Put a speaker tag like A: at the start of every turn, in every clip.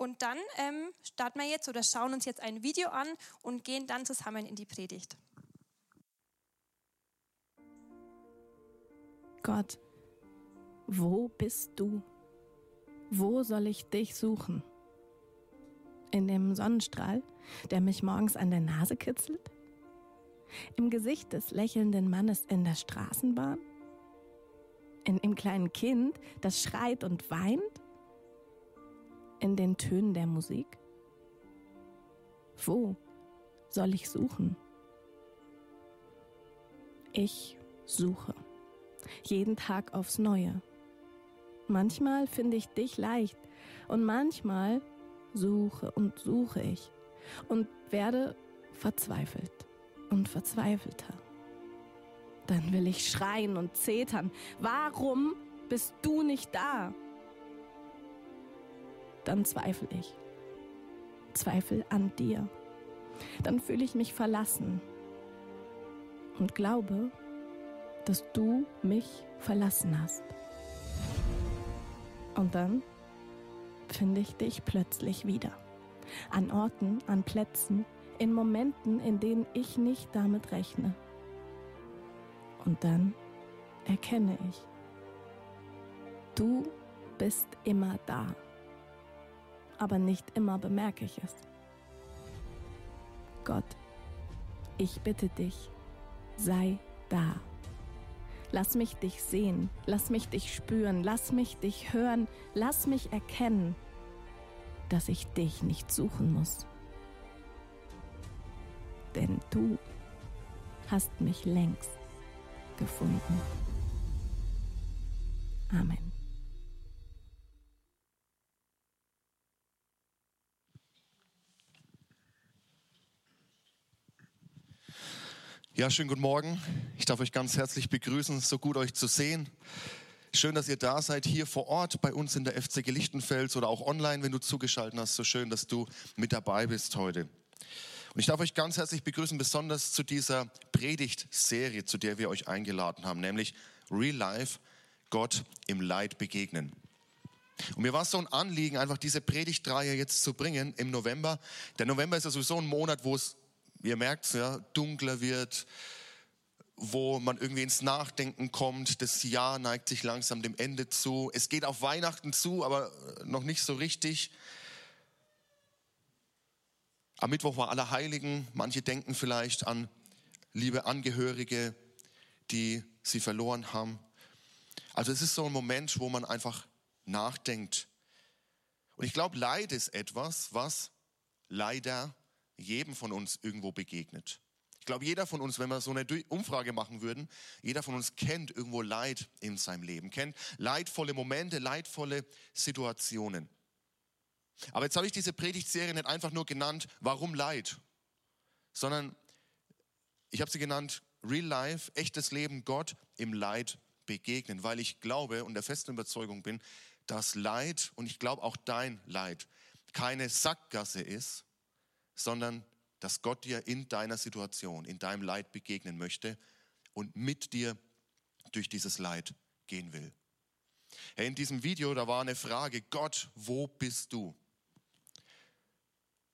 A: Und dann ähm, starten wir jetzt oder schauen uns jetzt ein Video an und gehen dann zusammen in die Predigt.
B: Gott, wo bist du? Wo soll ich dich suchen? In dem Sonnenstrahl, der mich morgens an der Nase kitzelt? Im Gesicht des lächelnden Mannes in der Straßenbahn? In dem kleinen Kind, das schreit und weint? In den Tönen der Musik? Wo soll ich suchen? Ich suche. Jeden Tag aufs Neue. Manchmal finde ich dich leicht und manchmal suche und suche ich und werde verzweifelt und verzweifelter. Dann will ich schreien und zetern. Warum bist du nicht da? Dann zweifle ich. Zweifel an dir. Dann fühle ich mich verlassen und glaube, dass du mich verlassen hast. Und dann finde ich dich plötzlich wieder. An Orten, an Plätzen, in Momenten, in denen ich nicht damit rechne. Und dann erkenne ich, du bist immer da, aber nicht immer bemerke ich es. Gott, ich bitte dich, sei da. Lass mich dich sehen, lass mich dich spüren, lass mich dich hören, lass mich erkennen, dass ich dich nicht suchen muss. Denn du hast mich längst gefunden. Amen.
C: Ja, schönen guten Morgen. Ich darf euch ganz herzlich begrüßen. So gut euch zu sehen. Schön, dass ihr da seid, hier vor Ort bei uns in der FCG Lichtenfels oder auch online, wenn du zugeschaltet hast. So schön, dass du mit dabei bist heute. Und ich darf euch ganz herzlich begrüßen, besonders zu dieser Predigtserie, zu der wir euch eingeladen haben, nämlich Real Life, Gott im Leid begegnen. Und mir war es so ein Anliegen, einfach diese Predigtreihe jetzt zu bringen im November. Der November ist ja sowieso ein Monat, wo es ihr merkt, ja, dunkler wird, wo man irgendwie ins Nachdenken kommt. Das Jahr neigt sich langsam dem Ende zu. Es geht auf Weihnachten zu, aber noch nicht so richtig. Am Mittwoch war Allerheiligen. Manche denken vielleicht an liebe Angehörige, die sie verloren haben. Also es ist so ein Moment, wo man einfach nachdenkt. Und ich glaube, Leid ist etwas, was leider jedem von uns irgendwo begegnet. Ich glaube, jeder von uns, wenn wir so eine Umfrage machen würden, jeder von uns kennt irgendwo Leid in seinem Leben, kennt leidvolle Momente, leidvolle Situationen. Aber jetzt habe ich diese Predigtserie nicht einfach nur genannt, warum Leid, sondern ich habe sie genannt, Real Life, echtes Leben, Gott im Leid begegnen, weil ich glaube und der festen Überzeugung bin, dass Leid und ich glaube auch dein Leid keine Sackgasse ist, sondern dass Gott dir in deiner Situation, in deinem Leid begegnen möchte und mit dir durch dieses Leid gehen will. Hey, in diesem Video, da war eine Frage, Gott, wo bist du?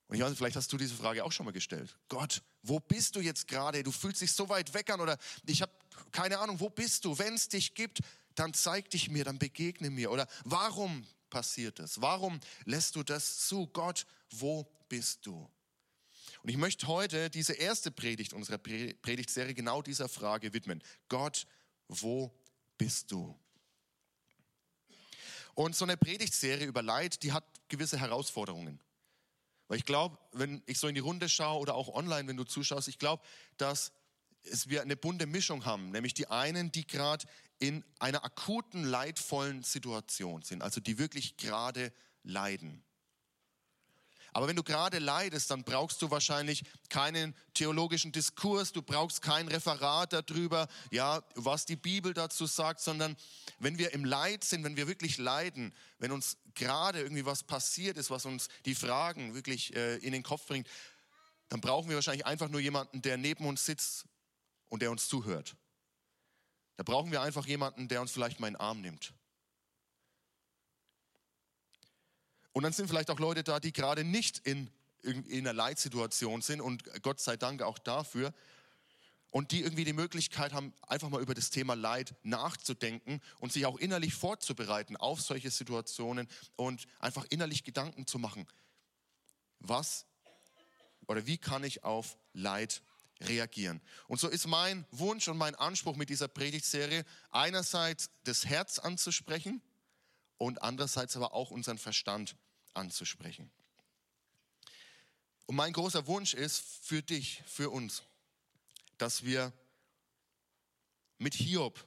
C: Und ich weiß, vielleicht hast du diese Frage auch schon mal gestellt. Gott, wo bist du jetzt gerade? Du fühlst dich so weit weg an oder ich habe keine Ahnung, wo bist du? Wenn es dich gibt, dann zeig dich mir, dann begegne mir. Oder warum passiert das? Warum lässt du das zu? Gott, wo bist du? Und ich möchte heute diese erste Predigt unserer Predigtserie genau dieser Frage widmen. Gott, wo bist du? Und so eine Predigtserie über Leid, die hat gewisse Herausforderungen. Weil ich glaube, wenn ich so in die Runde schaue oder auch online, wenn du zuschaust, ich glaube, dass es wir eine bunte Mischung haben, nämlich die einen, die gerade in einer akuten, leidvollen Situation sind, also die wirklich gerade leiden. Aber wenn du gerade leidest, dann brauchst du wahrscheinlich keinen theologischen Diskurs, du brauchst kein Referat darüber, ja, was die Bibel dazu sagt, sondern wenn wir im Leid sind, wenn wir wirklich leiden, wenn uns gerade irgendwie was passiert ist, was uns die Fragen wirklich äh, in den Kopf bringt, dann brauchen wir wahrscheinlich einfach nur jemanden, der neben uns sitzt und der uns zuhört. Da brauchen wir einfach jemanden, der uns vielleicht mal in den Arm nimmt. Und dann sind vielleicht auch Leute da, die gerade nicht in, in einer Leitsituation sind und Gott sei Dank auch dafür. Und die irgendwie die Möglichkeit haben, einfach mal über das Thema Leid nachzudenken und sich auch innerlich vorzubereiten auf solche Situationen und einfach innerlich Gedanken zu machen. Was oder wie kann ich auf Leid reagieren? Und so ist mein Wunsch und mein Anspruch mit dieser Predigtserie einerseits das Herz anzusprechen und andererseits aber auch unseren Verstand anzusprechen. Und mein großer Wunsch ist für dich, für uns, dass wir mit Hiob,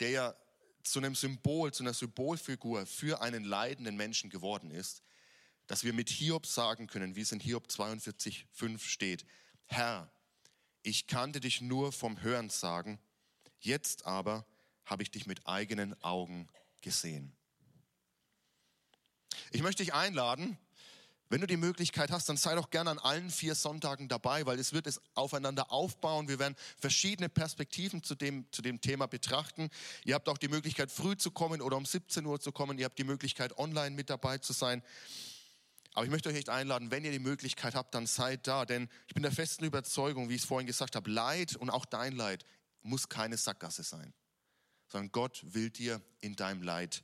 C: der ja zu einem Symbol, zu einer Symbolfigur für einen leidenden Menschen geworden ist, dass wir mit Hiob sagen können, wie es in Hiob 42, 5 steht, Herr, ich kannte dich nur vom Hören sagen, jetzt aber habe ich dich mit eigenen Augen gesehen. Ich möchte dich einladen, wenn du die Möglichkeit hast, dann sei doch gerne an allen vier Sonntagen dabei, weil es wird es aufeinander aufbauen. Wir werden verschiedene Perspektiven zu dem, zu dem Thema betrachten. Ihr habt auch die Möglichkeit, früh zu kommen oder um 17 Uhr zu kommen. Ihr habt die Möglichkeit, online mit dabei zu sein. Aber ich möchte euch echt einladen, wenn ihr die Möglichkeit habt, dann seid da. Denn ich bin der festen Überzeugung, wie ich es vorhin gesagt habe, Leid und auch dein Leid muss keine Sackgasse sein, sondern Gott will dir in deinem Leid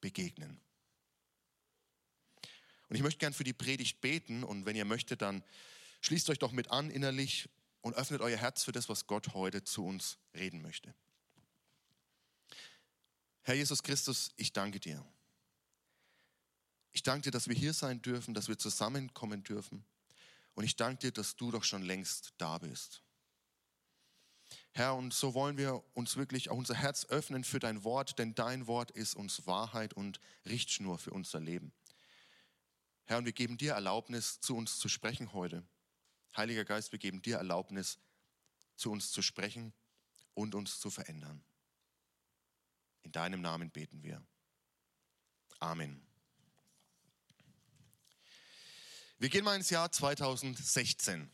C: begegnen. Und ich möchte gern für die Predigt beten und wenn ihr möchtet, dann schließt euch doch mit an innerlich und öffnet euer Herz für das, was Gott heute zu uns reden möchte. Herr Jesus Christus, ich danke dir. Ich danke dir, dass wir hier sein dürfen, dass wir zusammenkommen dürfen. Und ich danke dir, dass du doch schon längst da bist. Herr, und so wollen wir uns wirklich auch unser Herz öffnen für dein Wort, denn dein Wort ist uns Wahrheit und Richtschnur für unser Leben. Herr, und wir geben dir Erlaubnis, zu uns zu sprechen heute. Heiliger Geist, wir geben dir Erlaubnis, zu uns zu sprechen und uns zu verändern. In deinem Namen beten wir. Amen. Wir gehen mal ins Jahr 2016.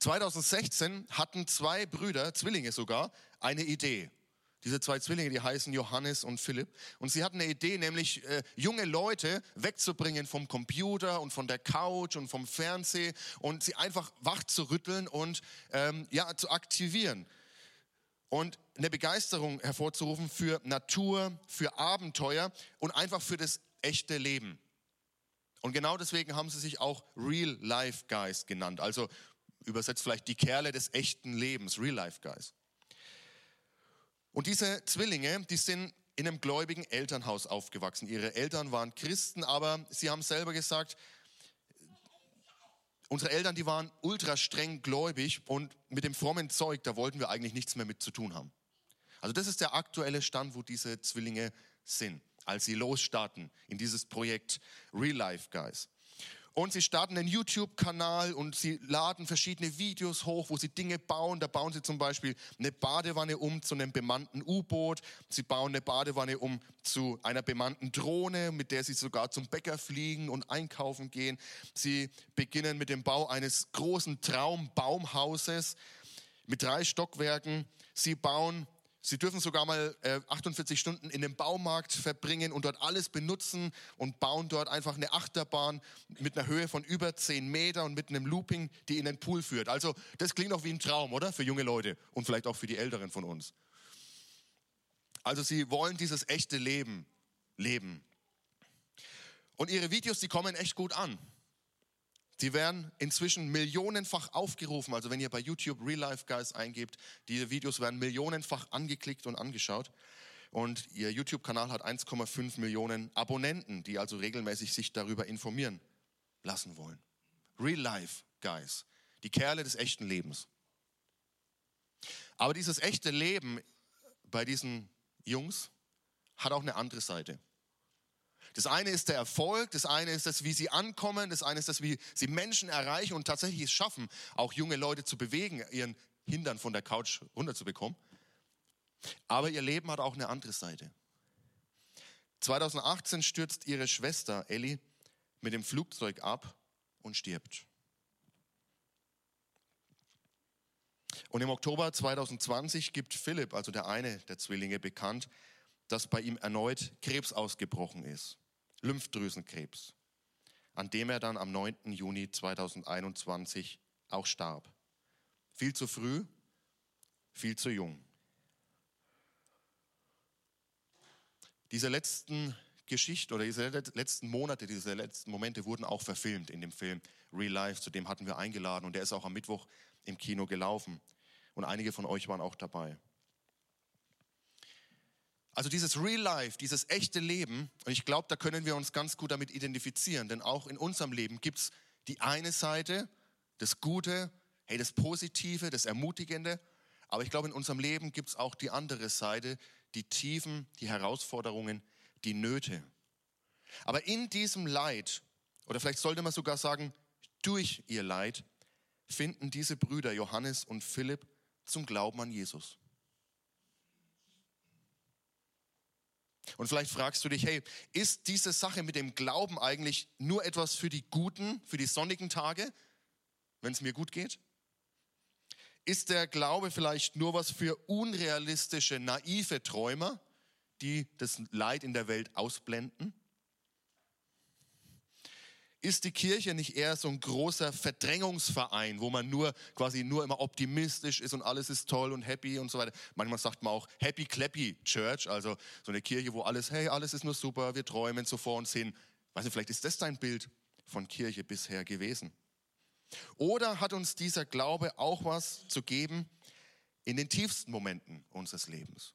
C: 2016 hatten zwei Brüder, Zwillinge sogar, eine Idee. Diese zwei Zwillinge, die heißen Johannes und Philipp. Und sie hatten eine Idee, nämlich äh, junge Leute wegzubringen vom Computer und von der Couch und vom Fernseh und sie einfach wach zu rütteln und ähm, ja, zu aktivieren. Und eine Begeisterung hervorzurufen für Natur, für Abenteuer und einfach für das echte Leben. Und genau deswegen haben sie sich auch Real Life Guys genannt. Also übersetzt vielleicht die Kerle des echten Lebens, Real Life Guys. Und diese Zwillinge, die sind in einem gläubigen Elternhaus aufgewachsen. Ihre Eltern waren Christen, aber sie haben selber gesagt, unsere Eltern, die waren ultra streng gläubig und mit dem frommen Zeug, da wollten wir eigentlich nichts mehr mit zu tun haben. Also das ist der aktuelle Stand, wo diese Zwillinge sind als sie losstarten in dieses Projekt Real Life Guys. Und sie starten einen YouTube-Kanal und sie laden verschiedene Videos hoch, wo sie Dinge bauen. Da bauen sie zum Beispiel eine Badewanne um zu einem bemannten U-Boot. Sie bauen eine Badewanne um zu einer bemannten Drohne, mit der sie sogar zum Bäcker fliegen und einkaufen gehen. Sie beginnen mit dem Bau eines großen Traumbaumhauses mit drei Stockwerken. Sie bauen Sie dürfen sogar mal äh, 48 Stunden in dem Baumarkt verbringen und dort alles benutzen und bauen dort einfach eine Achterbahn mit einer Höhe von über 10 Meter und mit einem Looping, die in den Pool führt. Also das klingt auch wie ein Traum, oder? Für junge Leute und vielleicht auch für die Älteren von uns. Also sie wollen dieses echte Leben leben. Und ihre Videos, die kommen echt gut an. Sie werden inzwischen millionenfach aufgerufen. Also wenn ihr bei YouTube Real Life Guys eingebt, diese Videos werden millionenfach angeklickt und angeschaut. Und ihr YouTube-Kanal hat 1,5 Millionen Abonnenten, die also regelmäßig sich darüber informieren lassen wollen. Real Life Guys, die Kerle des echten Lebens. Aber dieses echte Leben bei diesen Jungs hat auch eine andere Seite. Das eine ist der Erfolg, das eine ist das, wie sie ankommen, das eine ist das, wie sie Menschen erreichen und tatsächlich es schaffen, auch junge Leute zu bewegen, ihren Hintern von der Couch runterzubekommen. Aber ihr Leben hat auch eine andere Seite. 2018 stürzt ihre Schwester Ellie mit dem Flugzeug ab und stirbt. Und im Oktober 2020 gibt Philipp, also der eine der Zwillinge, bekannt, dass bei ihm erneut Krebs ausgebrochen ist. Lymphdrüsenkrebs, an dem er dann am 9. Juni 2021 auch starb. Viel zu früh, viel zu jung. Diese letzten Geschichten oder diese letzten Monate, diese letzten Momente wurden auch verfilmt in dem Film Real Life, zu dem hatten wir eingeladen und der ist auch am Mittwoch im Kino gelaufen. Und einige von euch waren auch dabei. Also dieses Real Life, dieses echte Leben, und ich glaube, da können wir uns ganz gut damit identifizieren, denn auch in unserem Leben gibt es die eine Seite, das Gute, hey, das Positive, das Ermutigende, aber ich glaube, in unserem Leben gibt es auch die andere Seite, die Tiefen, die Herausforderungen, die Nöte. Aber in diesem Leid, oder vielleicht sollte man sogar sagen, durch ihr Leid, finden diese Brüder Johannes und Philipp zum Glauben an Jesus. Und vielleicht fragst du dich, hey, ist diese Sache mit dem Glauben eigentlich nur etwas für die guten, für die sonnigen Tage, wenn es mir gut geht? Ist der Glaube vielleicht nur was für unrealistische, naive Träumer, die das Leid in der Welt ausblenden? Ist die Kirche nicht eher so ein großer Verdrängungsverein, wo man nur quasi nur immer optimistisch ist und alles ist toll und happy und so weiter? Manchmal sagt man auch Happy Clappy Church, also so eine Kirche, wo alles, hey, alles ist nur super, wir träumen so vor uns hin. Weißt du, vielleicht ist das dein Bild von Kirche bisher gewesen. Oder hat uns dieser Glaube auch was zu geben in den tiefsten Momenten unseres Lebens?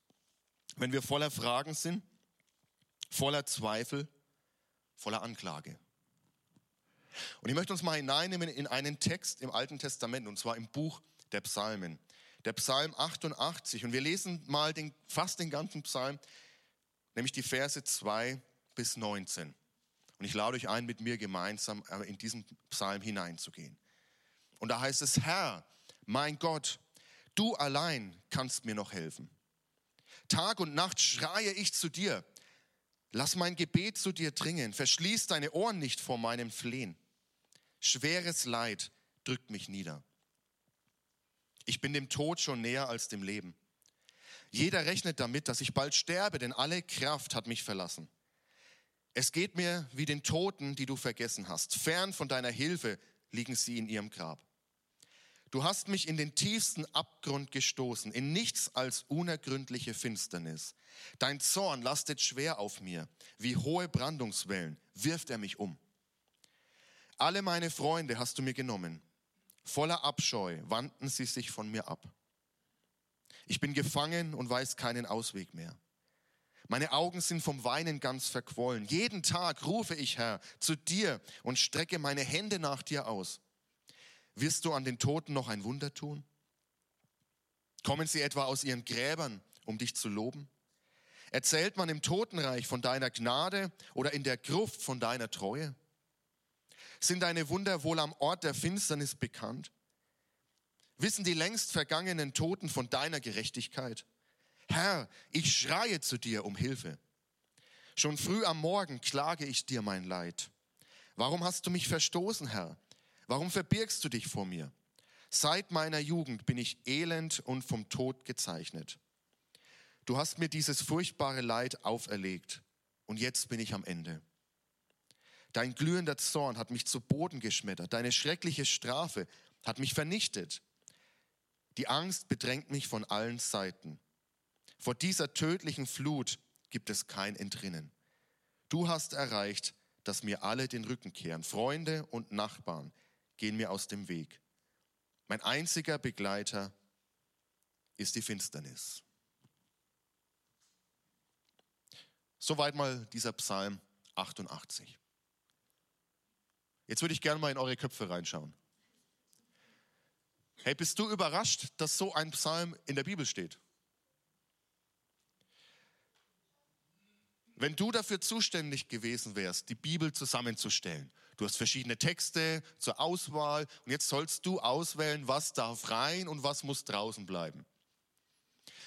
C: Wenn wir voller Fragen sind, voller Zweifel, voller Anklage. Und ich möchte uns mal hineinnehmen in einen Text im Alten Testament, und zwar im Buch der Psalmen. Der Psalm 88. Und wir lesen mal den, fast den ganzen Psalm, nämlich die Verse 2 bis 19. Und ich lade euch ein, mit mir gemeinsam äh, in diesen Psalm hineinzugehen. Und da heißt es, Herr, mein Gott, du allein kannst mir noch helfen. Tag und Nacht schreie ich zu dir. Lass mein Gebet zu dir dringen. Verschließ deine Ohren nicht vor meinem Flehen. Schweres Leid drückt mich nieder. Ich bin dem Tod schon näher als dem Leben. Jeder rechnet damit, dass ich bald sterbe, denn alle Kraft hat mich verlassen. Es geht mir wie den Toten, die du vergessen hast. Fern von deiner Hilfe liegen sie in ihrem Grab. Du hast mich in den tiefsten Abgrund gestoßen, in nichts als unergründliche Finsternis. Dein Zorn lastet schwer auf mir, wie hohe Brandungswellen wirft er mich um. Alle meine Freunde hast du mir genommen. Voller Abscheu wandten sie sich von mir ab. Ich bin gefangen und weiß keinen Ausweg mehr. Meine Augen sind vom Weinen ganz verquollen. Jeden Tag rufe ich, Herr, zu dir und strecke meine Hände nach dir aus. Wirst du an den Toten noch ein Wunder tun? Kommen sie etwa aus ihren Gräbern, um dich zu loben? Erzählt man im Totenreich von deiner Gnade oder in der Gruft von deiner Treue? Sind deine Wunder wohl am Ort der Finsternis bekannt? Wissen die längst vergangenen Toten von deiner Gerechtigkeit? Herr, ich schreie zu dir um Hilfe. Schon früh am Morgen klage ich dir mein Leid. Warum hast du mich verstoßen, Herr? Warum verbirgst du dich vor mir? Seit meiner Jugend bin ich elend und vom Tod gezeichnet. Du hast mir dieses furchtbare Leid auferlegt und jetzt bin ich am Ende. Dein glühender Zorn hat mich zu Boden geschmettert. Deine schreckliche Strafe hat mich vernichtet. Die Angst bedrängt mich von allen Seiten. Vor dieser tödlichen Flut gibt es kein Entrinnen. Du hast erreicht, dass mir alle den Rücken kehren. Freunde und Nachbarn gehen mir aus dem Weg. Mein einziger Begleiter ist die Finsternis. Soweit mal dieser Psalm 88. Jetzt würde ich gerne mal in eure Köpfe reinschauen. Hey, bist du überrascht, dass so ein Psalm in der Bibel steht? Wenn du dafür zuständig gewesen wärst, die Bibel zusammenzustellen, du hast verschiedene Texte zur Auswahl und jetzt sollst du auswählen, was darf rein und was muss draußen bleiben.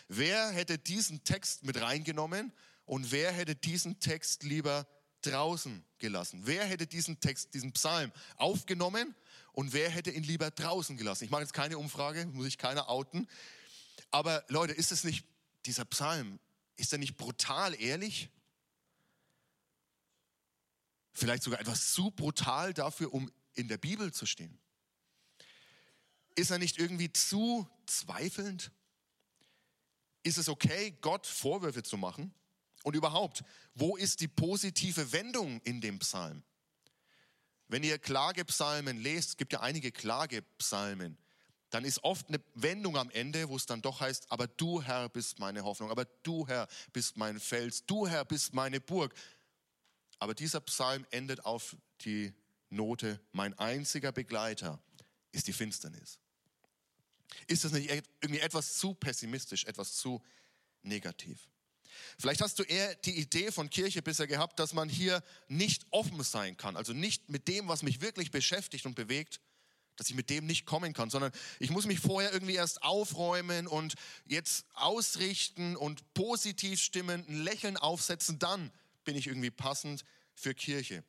C: Wer hätte diesen Text mit reingenommen und wer hätte diesen Text lieber draußen gelassen? Wer hätte diesen Text, diesen Psalm aufgenommen und wer hätte ihn lieber draußen gelassen? Ich mache jetzt keine Umfrage, muss ich keiner outen. Aber Leute, ist es nicht, dieser Psalm, ist er nicht brutal ehrlich? Vielleicht sogar etwas zu brutal dafür, um in der Bibel zu stehen. Ist er nicht irgendwie zu zweifelnd? Ist es okay, Gott Vorwürfe zu machen? Und überhaupt, wo ist die positive Wendung in dem Psalm? Wenn ihr Klagepsalmen lest, es gibt ja einige Klagepsalmen, dann ist oft eine Wendung am Ende, wo es dann doch heißt, aber du Herr bist meine Hoffnung, aber du Herr bist mein Fels, du Herr bist meine Burg. Aber dieser Psalm endet auf die Note, mein einziger Begleiter ist die Finsternis. Ist das nicht irgendwie etwas zu pessimistisch, etwas zu negativ? Vielleicht hast du eher die Idee von Kirche bisher gehabt, dass man hier nicht offen sein kann, also nicht mit dem, was mich wirklich beschäftigt und bewegt, dass ich mit dem nicht kommen kann, sondern ich muss mich vorher irgendwie erst aufräumen und jetzt ausrichten und positiv stimmen, ein Lächeln aufsetzen, dann bin ich irgendwie passend für Kirche.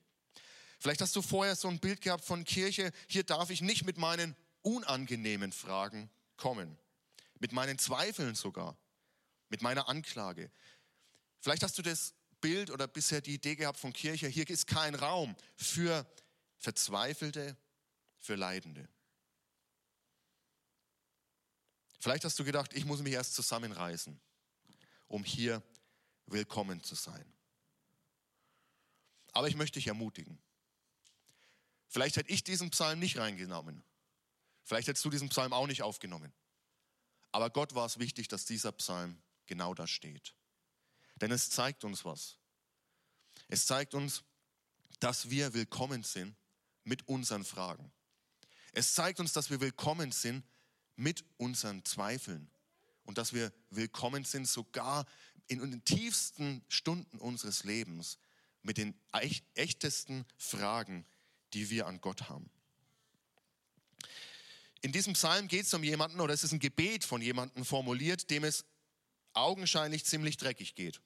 C: Vielleicht hast du vorher so ein Bild gehabt von Kirche, hier darf ich nicht mit meinen unangenehmen Fragen kommen, mit meinen Zweifeln sogar, mit meiner Anklage. Vielleicht hast du das Bild oder bisher die Idee gehabt von Kirche, hier ist kein Raum für Verzweifelte, für Leidende. Vielleicht hast du gedacht, ich muss mich erst zusammenreißen, um hier willkommen zu sein. Aber ich möchte dich ermutigen. Vielleicht hätte ich diesen Psalm nicht reingenommen. Vielleicht hättest du diesen Psalm auch nicht aufgenommen. Aber Gott war es wichtig, dass dieser Psalm genau da steht. Denn es zeigt uns was. Es zeigt uns, dass wir willkommen sind mit unseren Fragen. Es zeigt uns, dass wir willkommen sind mit unseren Zweifeln und dass wir willkommen sind sogar in den tiefsten Stunden unseres Lebens mit den echtesten Fragen, die wir an Gott haben. In diesem Psalm geht es um jemanden, oder es ist ein Gebet von jemandem formuliert, dem es augenscheinlich ziemlich dreckig geht.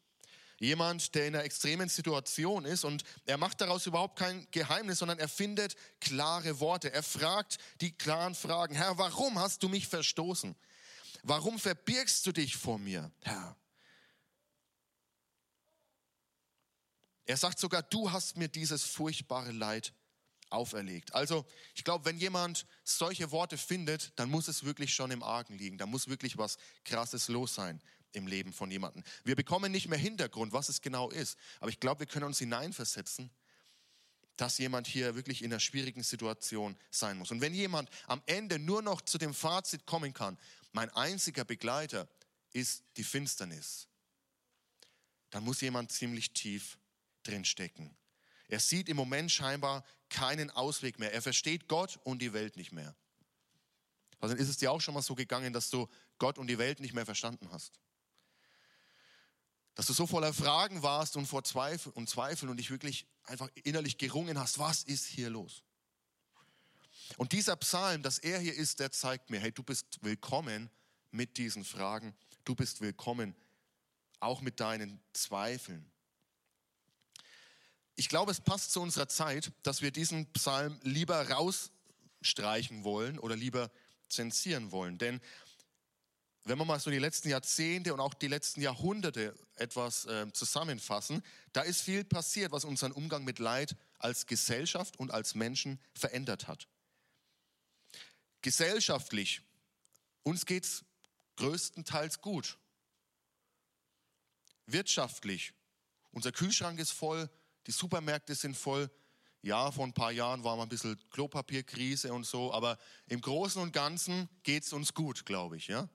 C: Jemand, der in einer extremen Situation ist und er macht daraus überhaupt kein Geheimnis, sondern er findet klare Worte. Er fragt die klaren Fragen. Herr, warum hast du mich verstoßen? Warum verbirgst du dich vor mir, Herr? Er sagt sogar, du hast mir dieses furchtbare Leid auferlegt. Also ich glaube, wenn jemand solche Worte findet, dann muss es wirklich schon im Argen liegen. Da muss wirklich was Krasses los sein im Leben von jemandem. Wir bekommen nicht mehr Hintergrund, was es genau ist. Aber ich glaube, wir können uns hineinversetzen, dass jemand hier wirklich in einer schwierigen Situation sein muss. Und wenn jemand am Ende nur noch zu dem Fazit kommen kann, mein einziger Begleiter ist die Finsternis, dann muss jemand ziemlich tief drinstecken. Er sieht im Moment scheinbar keinen Ausweg mehr. Er versteht Gott und die Welt nicht mehr. Also ist es dir auch schon mal so gegangen, dass du Gott und die Welt nicht mehr verstanden hast. Dass du so voller Fragen warst und vor Zweifel und Zweifeln und dich wirklich einfach innerlich gerungen hast, was ist hier los? Und dieser Psalm, dass er hier ist, der zeigt mir, hey, du bist willkommen mit diesen Fragen. Du bist willkommen auch mit deinen Zweifeln. Ich glaube, es passt zu unserer Zeit, dass wir diesen Psalm lieber rausstreichen wollen oder lieber zensieren wollen. Denn wenn wir mal so die letzten Jahrzehnte und auch die letzten Jahrhunderte etwas äh, zusammenfassen, da ist viel passiert, was unseren Umgang mit Leid als Gesellschaft und als Menschen verändert hat. Gesellschaftlich, uns geht es größtenteils gut. Wirtschaftlich, unser Kühlschrank ist voll, die Supermärkte sind voll. Ja, vor ein paar Jahren war mal ein bisschen Klopapierkrise und so, aber im Großen und Ganzen geht es uns gut, glaube ich. Ja?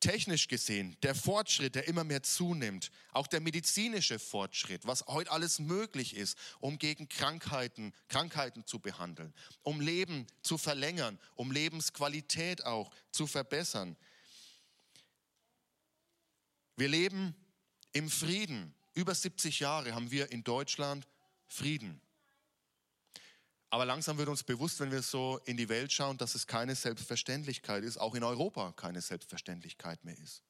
C: Technisch gesehen, der Fortschritt, der immer mehr zunimmt, auch der medizinische Fortschritt, was heute alles möglich ist, um gegen Krankheiten, Krankheiten zu behandeln, um Leben zu verlängern, um Lebensqualität auch zu verbessern. Wir leben im Frieden. Über 70 Jahre haben wir in Deutschland Frieden. Aber langsam wird uns bewusst, wenn wir so in die Welt schauen, dass es keine Selbstverständlichkeit ist, auch in Europa keine Selbstverständlichkeit mehr ist.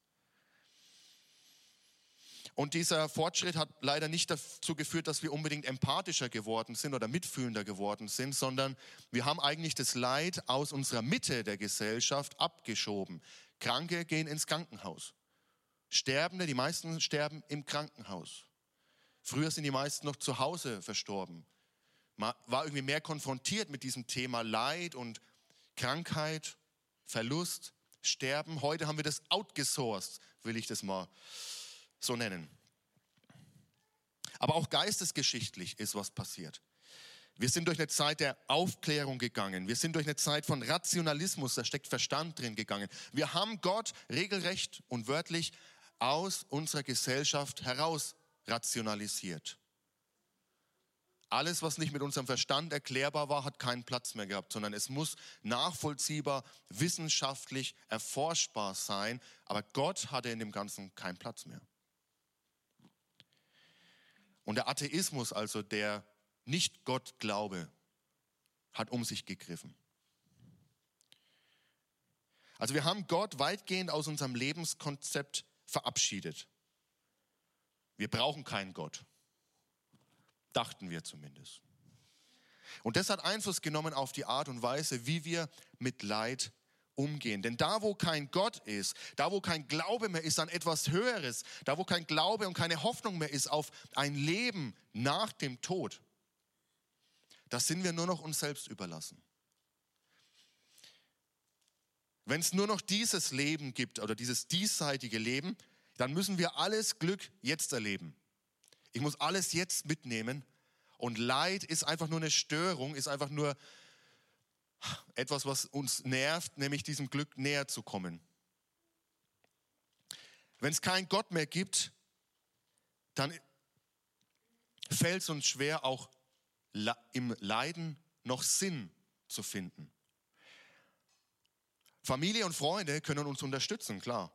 C: Und dieser Fortschritt hat leider nicht dazu geführt, dass wir unbedingt empathischer geworden sind oder mitfühlender geworden sind, sondern wir haben eigentlich das Leid aus unserer Mitte der Gesellschaft abgeschoben. Kranke gehen ins Krankenhaus. Sterbende, die meisten sterben im Krankenhaus. Früher sind die meisten noch zu Hause verstorben. War irgendwie mehr konfrontiert mit diesem Thema Leid und Krankheit, Verlust, Sterben. Heute haben wir das outgesourced, will ich das mal so nennen. Aber auch geistesgeschichtlich ist was passiert. Wir sind durch eine Zeit der Aufklärung gegangen. Wir sind durch eine Zeit von Rationalismus, da steckt Verstand drin gegangen. Wir haben Gott regelrecht und wörtlich aus unserer Gesellschaft heraus rationalisiert. Alles, was nicht mit unserem Verstand erklärbar war, hat keinen Platz mehr gehabt, sondern es muss nachvollziehbar, wissenschaftlich erforschbar sein. Aber Gott hatte in dem Ganzen keinen Platz mehr. Und der Atheismus, also der Nicht-Gott-Glaube, hat um sich gegriffen. Also wir haben Gott weitgehend aus unserem Lebenskonzept verabschiedet. Wir brauchen keinen Gott. Dachten wir zumindest. Und das hat Einfluss genommen auf die Art und Weise, wie wir mit Leid umgehen. Denn da, wo kein Gott ist, da, wo kein Glaube mehr ist an etwas Höheres, da, wo kein Glaube und keine Hoffnung mehr ist auf ein Leben nach dem Tod, da sind wir nur noch uns selbst überlassen. Wenn es nur noch dieses Leben gibt oder dieses diesseitige Leben, dann müssen wir alles Glück jetzt erleben. Ich muss alles jetzt mitnehmen. Und Leid ist einfach nur eine Störung, ist einfach nur etwas, was uns nervt, nämlich diesem Glück näher zu kommen. Wenn es keinen Gott mehr gibt, dann fällt es uns schwer, auch im Leiden noch Sinn zu finden. Familie und Freunde können uns unterstützen, klar.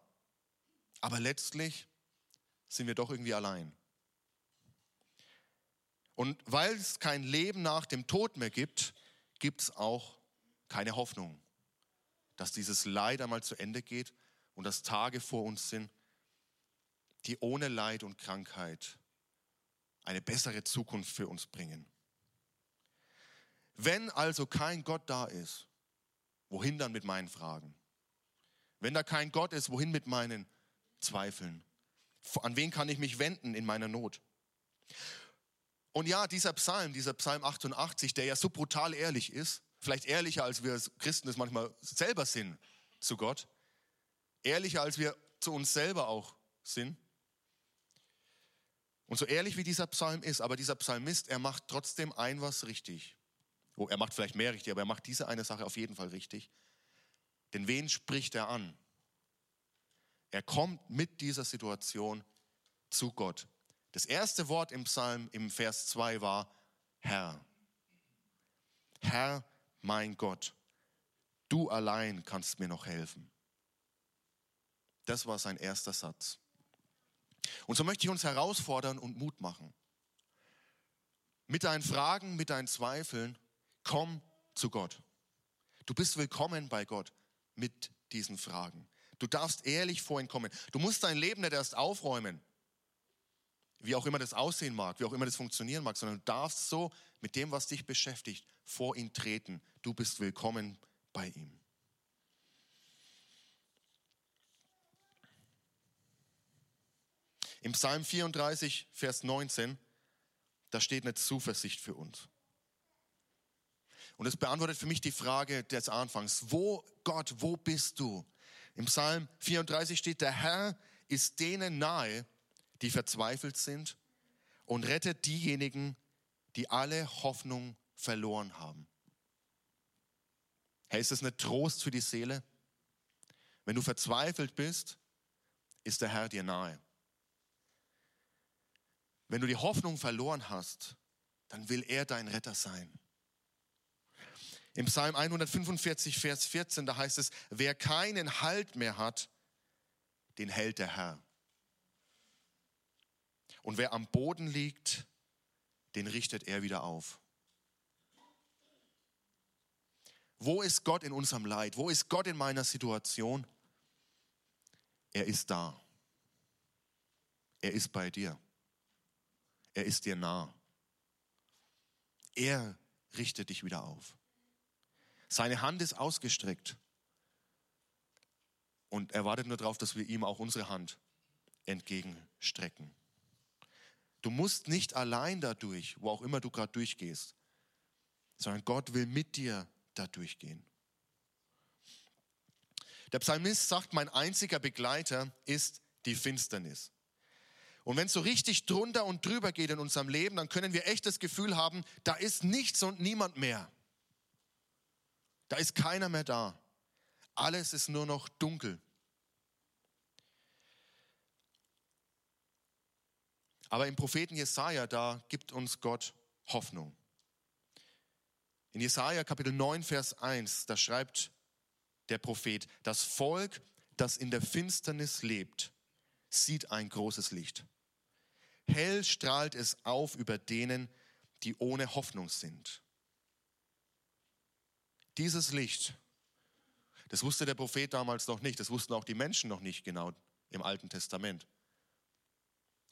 C: Aber letztlich sind wir doch irgendwie allein. Und weil es kein Leben nach dem Tod mehr gibt, gibt es auch keine Hoffnung, dass dieses Leid einmal zu Ende geht und dass Tage vor uns sind, die ohne Leid und Krankheit eine bessere Zukunft für uns bringen. Wenn also kein Gott da ist, wohin dann mit meinen Fragen? Wenn da kein Gott ist, wohin mit meinen Zweifeln? An wen kann ich mich wenden in meiner Not? Und ja, dieser Psalm, dieser Psalm 88, der ja so brutal ehrlich ist, vielleicht ehrlicher, als wir Christen es manchmal selber sind zu Gott, ehrlicher, als wir zu uns selber auch sind. Und so ehrlich wie dieser Psalm ist, aber dieser Psalmist, er macht trotzdem ein was richtig. Oh, er macht vielleicht mehr richtig, aber er macht diese eine Sache auf jeden Fall richtig. Denn wen spricht er an? Er kommt mit dieser Situation zu Gott. Das erste Wort im Psalm im Vers 2 war Herr. Herr, mein Gott, du allein kannst mir noch helfen. Das war sein erster Satz. Und so möchte ich uns herausfordern und Mut machen. Mit deinen Fragen, mit deinen Zweifeln, komm zu Gott. Du bist willkommen bei Gott mit diesen Fragen. Du darfst ehrlich vor ihn kommen. Du musst dein Leben nicht erst aufräumen, wie auch immer das aussehen mag, wie auch immer das funktionieren mag, sondern du darfst so mit dem, was dich beschäftigt, vor ihn treten. Du bist willkommen bei ihm. Im Psalm 34, Vers 19, da steht eine Zuversicht für uns. Und es beantwortet für mich die Frage des Anfangs. Wo, Gott, wo bist du? Im Psalm 34 steht, der Herr ist denen nahe, die verzweifelt sind und rettet diejenigen, die alle Hoffnung verloren haben. Hey, ist das nicht Trost für die Seele? Wenn du verzweifelt bist, ist der Herr dir nahe. Wenn du die Hoffnung verloren hast, dann will er dein Retter sein. Im Psalm 145, Vers 14, da heißt es, wer keinen Halt mehr hat, den hält der Herr. Und wer am Boden liegt, den richtet er wieder auf. Wo ist Gott in unserem Leid? Wo ist Gott in meiner Situation? Er ist da. Er ist bei dir. Er ist dir nah. Er richtet dich wieder auf. Seine Hand ist ausgestreckt. Und er wartet nur darauf, dass wir ihm auch unsere Hand entgegenstrecken. Du musst nicht allein dadurch, wo auch immer du gerade durchgehst, sondern Gott will mit dir da durchgehen. Der Psalmist sagt, mein einziger Begleiter ist die Finsternis. Und wenn es so richtig drunter und drüber geht in unserem Leben, dann können wir echt das Gefühl haben, da ist nichts und niemand mehr. Da ist keiner mehr da. Alles ist nur noch dunkel. Aber im Propheten Jesaja, da gibt uns Gott Hoffnung. In Jesaja Kapitel 9, Vers 1, da schreibt der Prophet, das Volk, das in der Finsternis lebt, sieht ein großes Licht. Hell strahlt es auf über denen, die ohne Hoffnung sind. Dieses Licht, das wusste der Prophet damals noch nicht, das wussten auch die Menschen noch nicht genau im Alten Testament.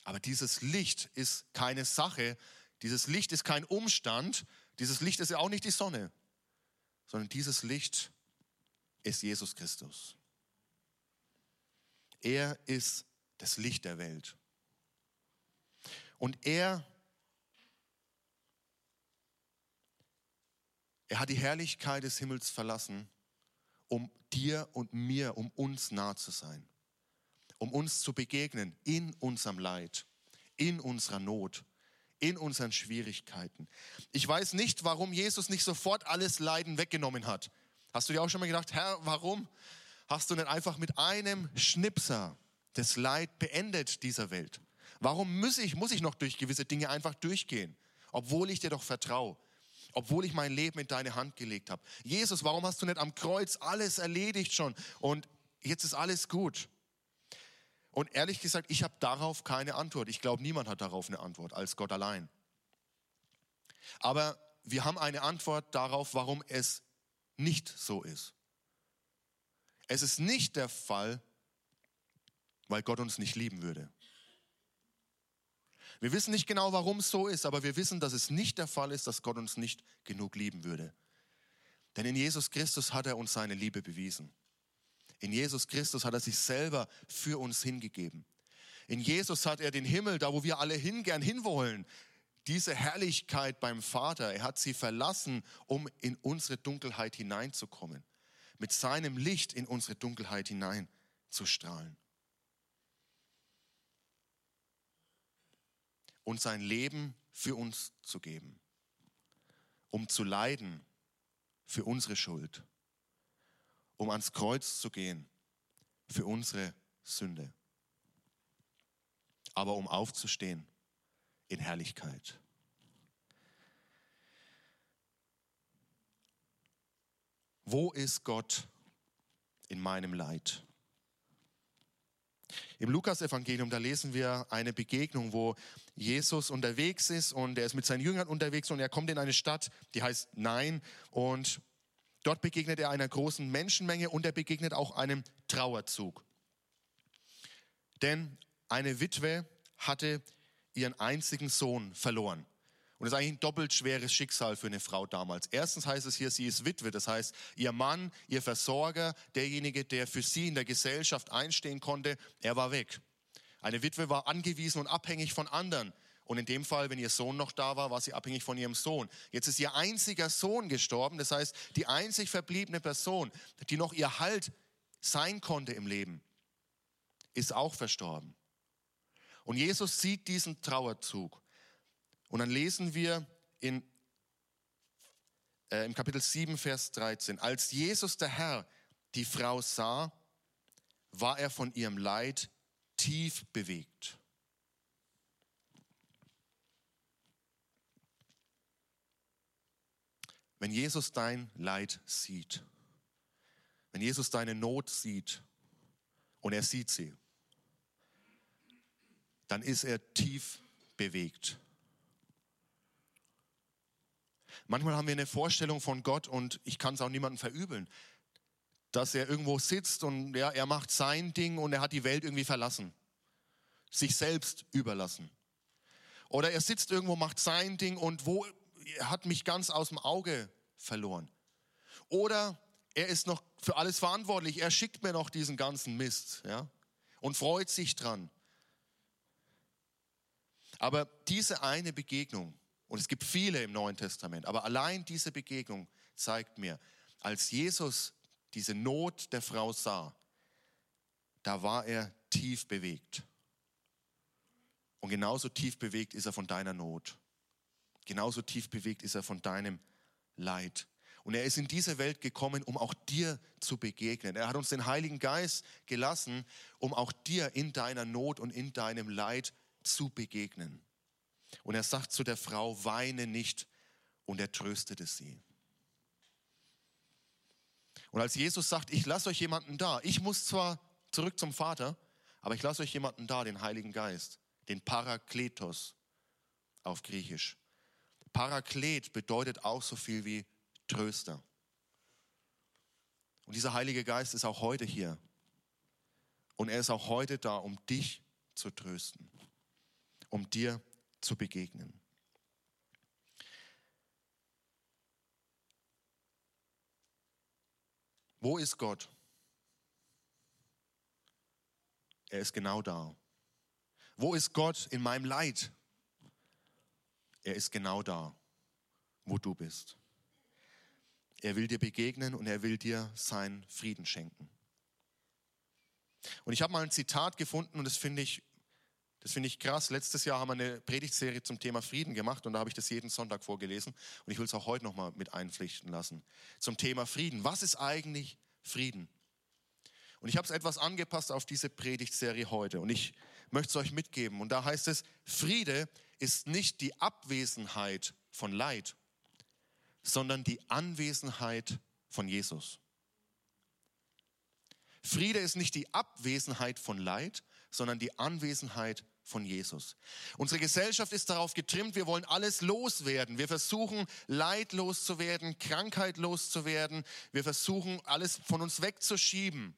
C: Aber dieses Licht ist keine Sache, dieses Licht ist kein Umstand, dieses Licht ist ja auch nicht die Sonne, sondern dieses Licht ist Jesus Christus. Er ist das Licht der Welt. Und er, er hat die Herrlichkeit des Himmels verlassen, um dir und mir, um uns nah zu sein, um uns zu begegnen in unserem Leid, in unserer Not, in unseren Schwierigkeiten. Ich weiß nicht, warum Jesus nicht sofort alles Leiden weggenommen hat. Hast du dir auch schon mal gedacht, Herr, warum hast du nicht einfach mit einem Schnipser das Leid beendet dieser Welt? Warum muss ich, muss ich noch durch gewisse Dinge einfach durchgehen, obwohl ich dir doch vertraue? Obwohl ich mein Leben in deine Hand gelegt habe. Jesus, warum hast du nicht am Kreuz alles erledigt schon und jetzt ist alles gut? Und ehrlich gesagt, ich habe darauf keine Antwort. Ich glaube, niemand hat darauf eine Antwort als Gott allein. Aber wir haben eine Antwort darauf, warum es nicht so ist. Es ist nicht der Fall, weil Gott uns nicht lieben würde. Wir wissen nicht genau, warum es so ist, aber wir wissen, dass es nicht der Fall ist, dass Gott uns nicht genug lieben würde. Denn in Jesus Christus hat er uns seine Liebe bewiesen. In Jesus Christus hat er sich selber für uns hingegeben. In Jesus hat er den Himmel, da wo wir alle hingern hinwollen, diese Herrlichkeit beim Vater, er hat sie verlassen, um in unsere Dunkelheit hineinzukommen, mit seinem Licht in unsere Dunkelheit hineinzustrahlen. Und sein Leben für uns zu geben, um zu leiden für unsere Schuld, um ans Kreuz zu gehen für unsere Sünde, aber um aufzustehen in Herrlichkeit. Wo ist Gott in meinem Leid? Im Lukas-Evangelium, da lesen wir eine Begegnung, wo Jesus unterwegs ist und er ist mit seinen Jüngern unterwegs und er kommt in eine Stadt, die heißt Nein und dort begegnet er einer großen Menschenmenge und er begegnet auch einem Trauerzug. Denn eine Witwe hatte ihren einzigen Sohn verloren. Und das ist eigentlich ein doppelt schweres Schicksal für eine Frau damals. Erstens heißt es hier, sie ist Witwe. Das heißt, ihr Mann, ihr Versorger, derjenige, der für sie in der Gesellschaft einstehen konnte, er war weg. Eine Witwe war angewiesen und abhängig von anderen. Und in dem Fall, wenn ihr Sohn noch da war, war sie abhängig von ihrem Sohn. Jetzt ist ihr einziger Sohn gestorben. Das heißt, die einzig verbliebene Person, die noch ihr Halt sein konnte im Leben, ist auch verstorben. Und Jesus sieht diesen Trauerzug. Und dann lesen wir in, äh, im Kapitel 7, Vers 13, als Jesus der Herr die Frau sah, war er von ihrem Leid tief bewegt. Wenn Jesus dein Leid sieht, wenn Jesus deine Not sieht und er sieht sie, dann ist er tief bewegt. Manchmal haben wir eine Vorstellung von Gott und ich kann es auch niemandem verübeln, dass er irgendwo sitzt und ja, er macht sein Ding und er hat die Welt irgendwie verlassen, sich selbst überlassen. Oder er sitzt irgendwo, macht sein Ding und wo hat mich ganz aus dem Auge verloren. Oder er ist noch für alles verantwortlich. Er schickt mir noch diesen ganzen Mist, ja, und freut sich dran. Aber diese eine Begegnung, und es gibt viele im Neuen Testament, aber allein diese Begegnung zeigt mir, als Jesus diese Not der Frau sah, da war er tief bewegt. Und genauso tief bewegt ist er von deiner Not. Genauso tief bewegt ist er von deinem Leid. Und er ist in diese Welt gekommen, um auch dir zu begegnen. Er hat uns den Heiligen Geist gelassen, um auch dir in deiner Not und in deinem Leid zu begegnen. Und er sagt zu der Frau, weine nicht. Und er tröstete sie. Und als Jesus sagt, ich lasse euch jemanden da, ich muss zwar zurück zum Vater, aber ich lasse euch jemanden da, den Heiligen Geist, den Parakletos auf Griechisch. Paraklet bedeutet auch so viel wie Tröster. Und dieser Heilige Geist ist auch heute hier. Und er ist auch heute da, um dich zu trösten, um dir zu begegnen. Wo ist Gott? Er ist genau da. Wo ist Gott in meinem Leid? Er ist genau da, wo du bist. Er will dir begegnen und er will dir seinen Frieden schenken. Und ich habe mal ein Zitat gefunden und das finde ich, das finde ich krass. Letztes Jahr haben wir eine Predigtserie zum Thema Frieden gemacht und da habe ich das jeden Sonntag vorgelesen und ich will es auch heute nochmal mit einpflichten lassen. Zum Thema Frieden. Was ist eigentlich Frieden? Und ich habe es etwas angepasst auf diese Predigtserie heute und ich möchte es euch mitgeben. Und da heißt es, Friede ist nicht die Abwesenheit von Leid, sondern die Anwesenheit von Jesus. Friede ist nicht die Abwesenheit von Leid, sondern die Anwesenheit von Jesus. Unsere Gesellschaft ist darauf getrimmt, wir wollen alles loswerden. Wir versuchen, Leid loszuwerden, Krankheit loszuwerden. Wir versuchen, alles von uns wegzuschieben.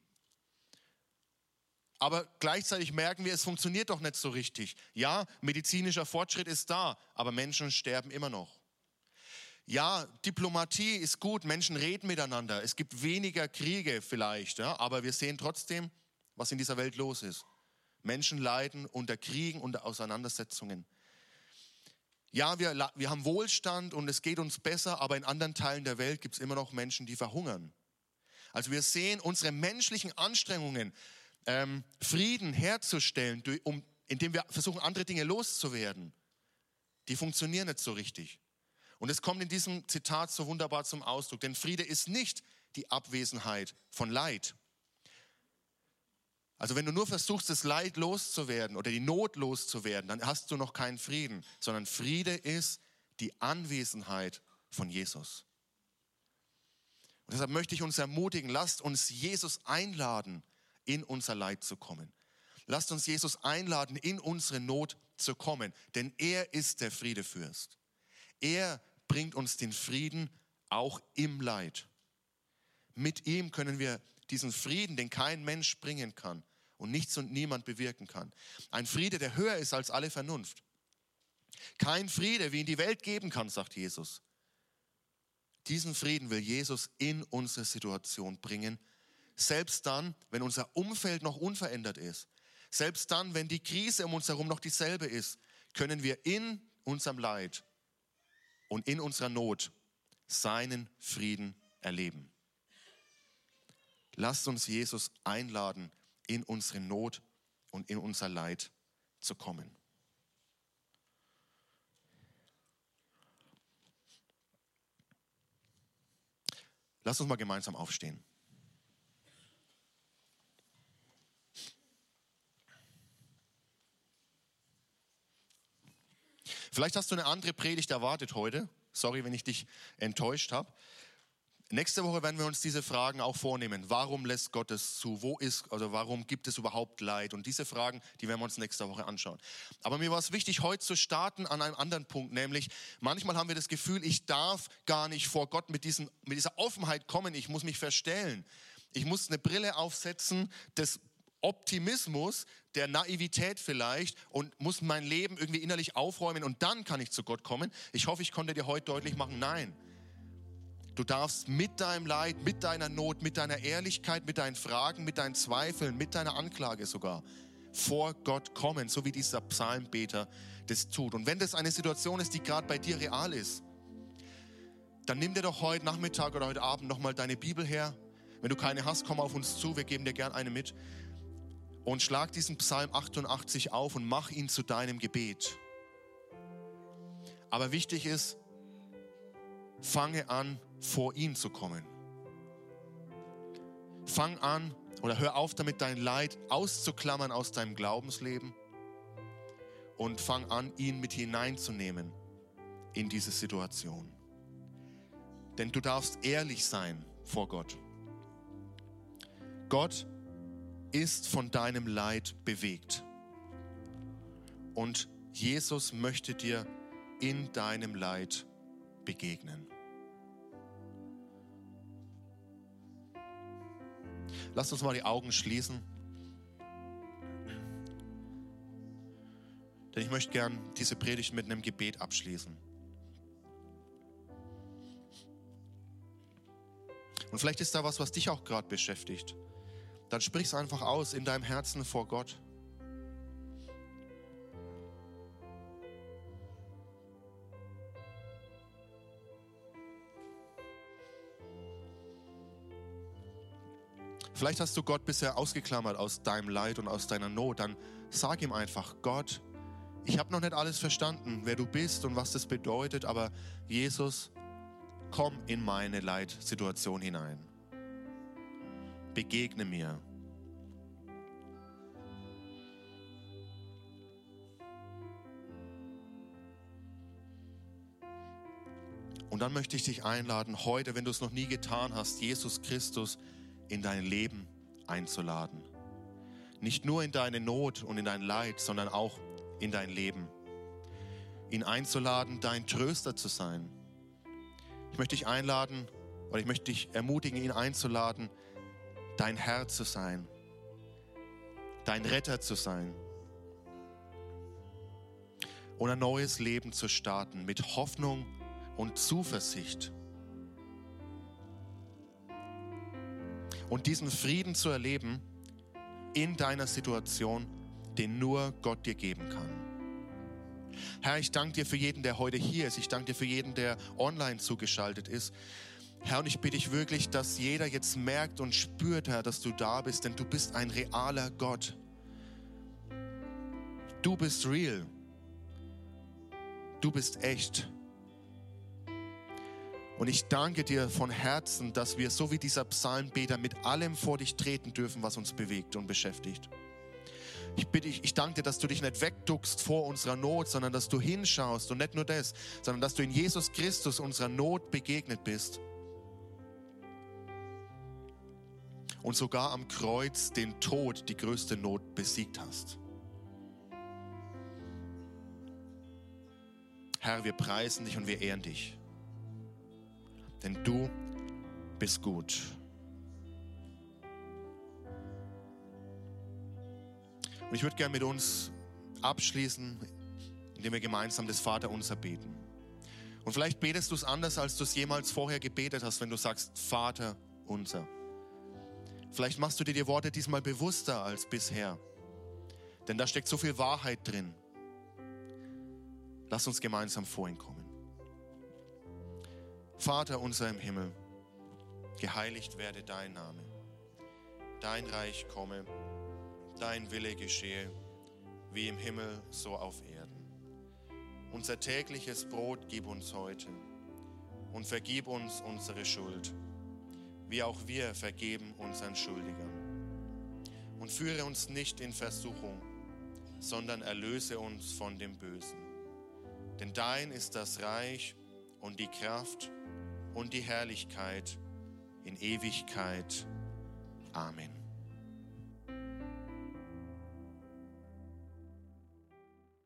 C: Aber gleichzeitig merken wir, es funktioniert doch nicht so richtig. Ja, medizinischer Fortschritt ist da, aber Menschen sterben immer noch. Ja, Diplomatie ist gut, Menschen reden miteinander. Es gibt weniger Kriege vielleicht, ja, aber wir sehen trotzdem, was in dieser Welt los ist. Menschen leiden unter Kriegen, unter Auseinandersetzungen. Ja, wir, wir haben Wohlstand und es geht uns besser, aber in anderen Teilen der Welt gibt es immer noch Menschen, die verhungern. Also wir sehen unsere menschlichen Anstrengungen, ähm, Frieden herzustellen, um, indem wir versuchen, andere Dinge loszuwerden, die funktionieren nicht so richtig. Und es kommt in diesem Zitat so wunderbar zum Ausdruck, denn Friede ist nicht die Abwesenheit von Leid. Also wenn du nur versuchst, das Leid loszuwerden oder die Not loszuwerden, dann hast du noch keinen Frieden, sondern Friede ist die Anwesenheit von Jesus. Und deshalb möchte ich uns ermutigen, lasst uns Jesus einladen, in unser Leid zu kommen. Lasst uns Jesus einladen, in unsere Not zu kommen, denn er ist der Friedefürst. Er bringt uns den Frieden auch im Leid. Mit ihm können wir diesen Frieden, den kein Mensch bringen kann und nichts und niemand bewirken kann. Ein Friede, der höher ist als alle Vernunft. Kein Friede, wie ihn die Welt geben kann, sagt Jesus. Diesen Frieden will Jesus in unsere Situation bringen, selbst dann, wenn unser Umfeld noch unverändert ist. Selbst dann, wenn die Krise um uns herum noch dieselbe ist, können wir in unserem Leid und in unserer Not seinen Frieden erleben. Lasst uns Jesus einladen, in unsere Not und in unser Leid zu kommen. Lasst uns mal gemeinsam aufstehen. Vielleicht hast du eine andere Predigt erwartet heute. Sorry, wenn ich dich enttäuscht habe. Nächste Woche werden wir uns diese Fragen auch vornehmen. Warum lässt Gott es zu? Wo ist, also warum gibt es überhaupt Leid? Und diese Fragen, die werden wir uns nächste Woche anschauen. Aber mir war es wichtig, heute zu starten an einem anderen Punkt, nämlich manchmal haben wir das Gefühl, ich darf gar nicht vor Gott mit, diesen, mit dieser Offenheit kommen. Ich muss mich verstellen. Ich muss eine Brille aufsetzen des Optimismus, der Naivität vielleicht und muss mein Leben irgendwie innerlich aufräumen und dann kann ich zu Gott kommen. Ich hoffe, ich konnte dir heute deutlich machen, nein. Du darfst mit deinem Leid, mit deiner Not, mit deiner Ehrlichkeit, mit deinen Fragen, mit deinen Zweifeln, mit deiner Anklage sogar vor Gott kommen, so wie dieser Psalmbeter das tut. Und wenn das eine Situation ist, die gerade bei dir real ist, dann nimm dir doch heute Nachmittag oder heute Abend nochmal deine Bibel her. Wenn du keine hast, komm auf uns zu, wir geben dir gern eine mit. Und schlag diesen Psalm 88 auf und mach ihn zu deinem Gebet. Aber wichtig ist, fange an, vor ihn zu kommen. Fang an oder hör auf damit, dein Leid auszuklammern aus deinem Glaubensleben und fang an, ihn mit hineinzunehmen in diese Situation. Denn du darfst ehrlich sein vor Gott. Gott ist von deinem Leid bewegt. Und Jesus möchte dir in deinem Leid begegnen. Lass uns mal die Augen schließen. Denn ich möchte gern diese Predigt mit einem Gebet abschließen. Und vielleicht ist da was, was dich auch gerade beschäftigt. Dann sprich es einfach aus in deinem Herzen vor Gott. Vielleicht hast du Gott bisher ausgeklammert aus deinem Leid und aus deiner Not. Dann sag ihm einfach, Gott, ich habe noch nicht alles verstanden, wer du bist und was das bedeutet, aber Jesus, komm in meine Leidsituation hinein. Begegne mir. Und dann möchte ich dich einladen, heute, wenn du es noch nie getan hast, Jesus Christus in dein Leben einzuladen. Nicht nur in deine Not und in dein Leid, sondern auch in dein Leben. Ihn einzuladen, dein Tröster zu sein. Ich möchte dich einladen oder ich möchte dich ermutigen, ihn einzuladen, dein Herr zu sein, dein Retter zu sein und ein neues Leben zu starten mit Hoffnung und Zuversicht. Und diesen Frieden zu erleben in deiner Situation, den nur Gott dir geben kann. Herr, ich danke dir für jeden, der heute hier ist. Ich danke dir für jeden, der online zugeschaltet ist. Herr, und ich bitte dich wirklich, dass jeder jetzt merkt und spürt, Herr, dass du da bist, denn du bist ein realer Gott. Du bist real. Du bist echt. Und ich danke dir von Herzen, dass wir so wie dieser Psalmbeter mit allem vor dich treten dürfen, was uns bewegt und beschäftigt. Ich bitte ich danke dir, dass du dich nicht wegduckst vor unserer Not, sondern dass du hinschaust und nicht nur das, sondern dass du in Jesus Christus unserer Not begegnet bist. Und sogar am Kreuz den Tod, die größte Not, besiegt hast. Herr, wir preisen dich und wir ehren dich denn du bist gut. Und ich würde gerne mit uns abschließen, indem wir gemeinsam das Vaterunser beten. Und vielleicht betest du es anders, als du es jemals vorher gebetet hast, wenn du sagst Vater unser. Vielleicht machst du dir die Worte diesmal bewusster als bisher. Denn da steckt so viel Wahrheit drin. Lass uns gemeinsam vor ihn kommen. Vater unser im Himmel, geheiligt werde dein Name. Dein Reich komme, dein Wille geschehe, wie im Himmel so auf Erden. Unser tägliches Brot gib uns heute und vergib uns unsere Schuld, wie auch wir vergeben unseren Schuldigern. Und führe uns nicht in Versuchung, sondern erlöse uns von dem Bösen. Denn dein ist das Reich und die Kraft und die Herrlichkeit in Ewigkeit. Amen.